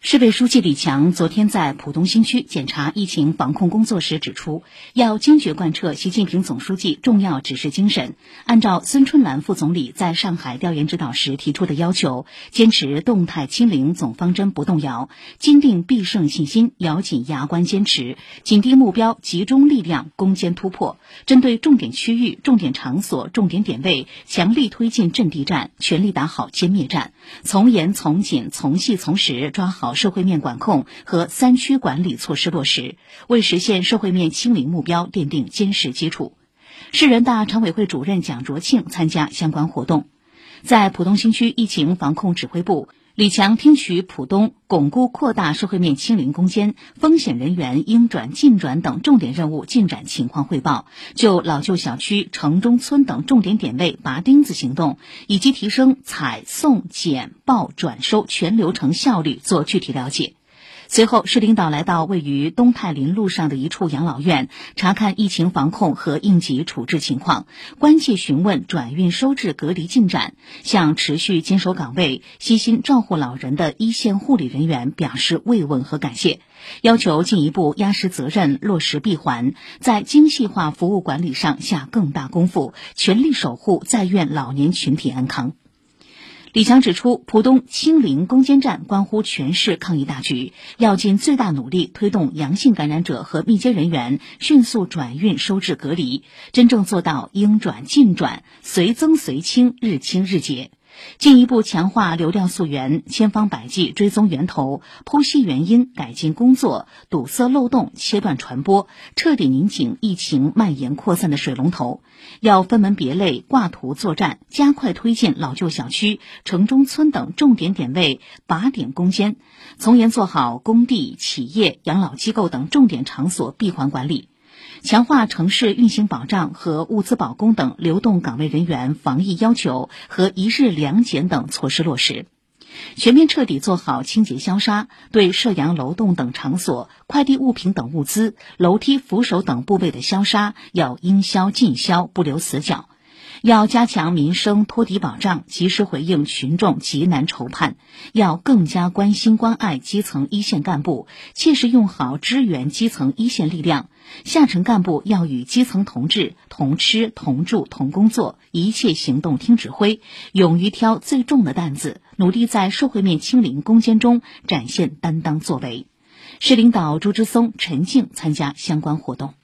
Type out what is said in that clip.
市委书记李强昨天在浦东新区检查疫情防控工作时指出，要坚决贯彻习近平总书记重要指示精神，按照孙春兰副总理在上海调研指导时提出的要求，坚持动态清零总方针不动摇，坚定必胜信心，咬紧牙关坚持，紧盯目标，集中力量攻坚突破。针对重点区域、重点场所、重点点位，强力推进阵地战，全力打好歼灭战，从严从紧从细从实抓好。社会面管控和三区管理措施落实，为实现社会面清零目标奠定坚实基础。市人大常委会主任蒋卓庆参加相关活动，在浦东新区疫情防控指挥部，李强听取浦东巩固扩大社会面清零攻坚、风险人员应转尽转等重点任务进展情况汇报，就老旧小区、城中村等重点点位拔钉子行动以及提升采送检报转收全流程效率做具体了解。随后，市领导来到位于东泰林路上的一处养老院，查看疫情防控和应急处置情况，关切询问转运收治隔离进展，向持续坚守岗位、悉心照护老人的一线护理人员表示慰问和感谢，要求进一步压实责任、落实闭环，在精细化服务管理上下更大功夫，全力守护在院老年群体安康。李强指出，浦东清零攻坚战关乎全市抗疫大局，要尽最大努力推动阳性感染者和密接人员迅速转运收治隔离，真正做到应转尽转、随增随清、日清日结。进一步强化流量溯源，千方百计追踪源头，剖析原因，改进工作，堵塞漏洞，切断传播，彻底拧紧疫情蔓延扩散的水龙头。要分门别类、挂图作战，加快推进老旧小区、城中村等重点点位靶点攻坚，从严做好工地、企业、养老机构等重点场所闭环管理。强化城市运行保障和物资保供等流动岗位人员防疫要求和一日两检等措施落实，全面彻底做好清洁消杀，对涉阳楼栋等场所、快递物品等物资、楼梯扶手等部位的消杀要应消尽消，不留死角。要加强民生托底保障，及时回应群众急难愁盼；要更加关心关爱基层一线干部，切实用好支援基层一线力量。下沉干部要与基层同志同吃同住同工作，一切行动听指挥，勇于挑最重的担子，努力在社会面清零攻坚中展现担当作为。市领导朱之松、陈静参加相关活动。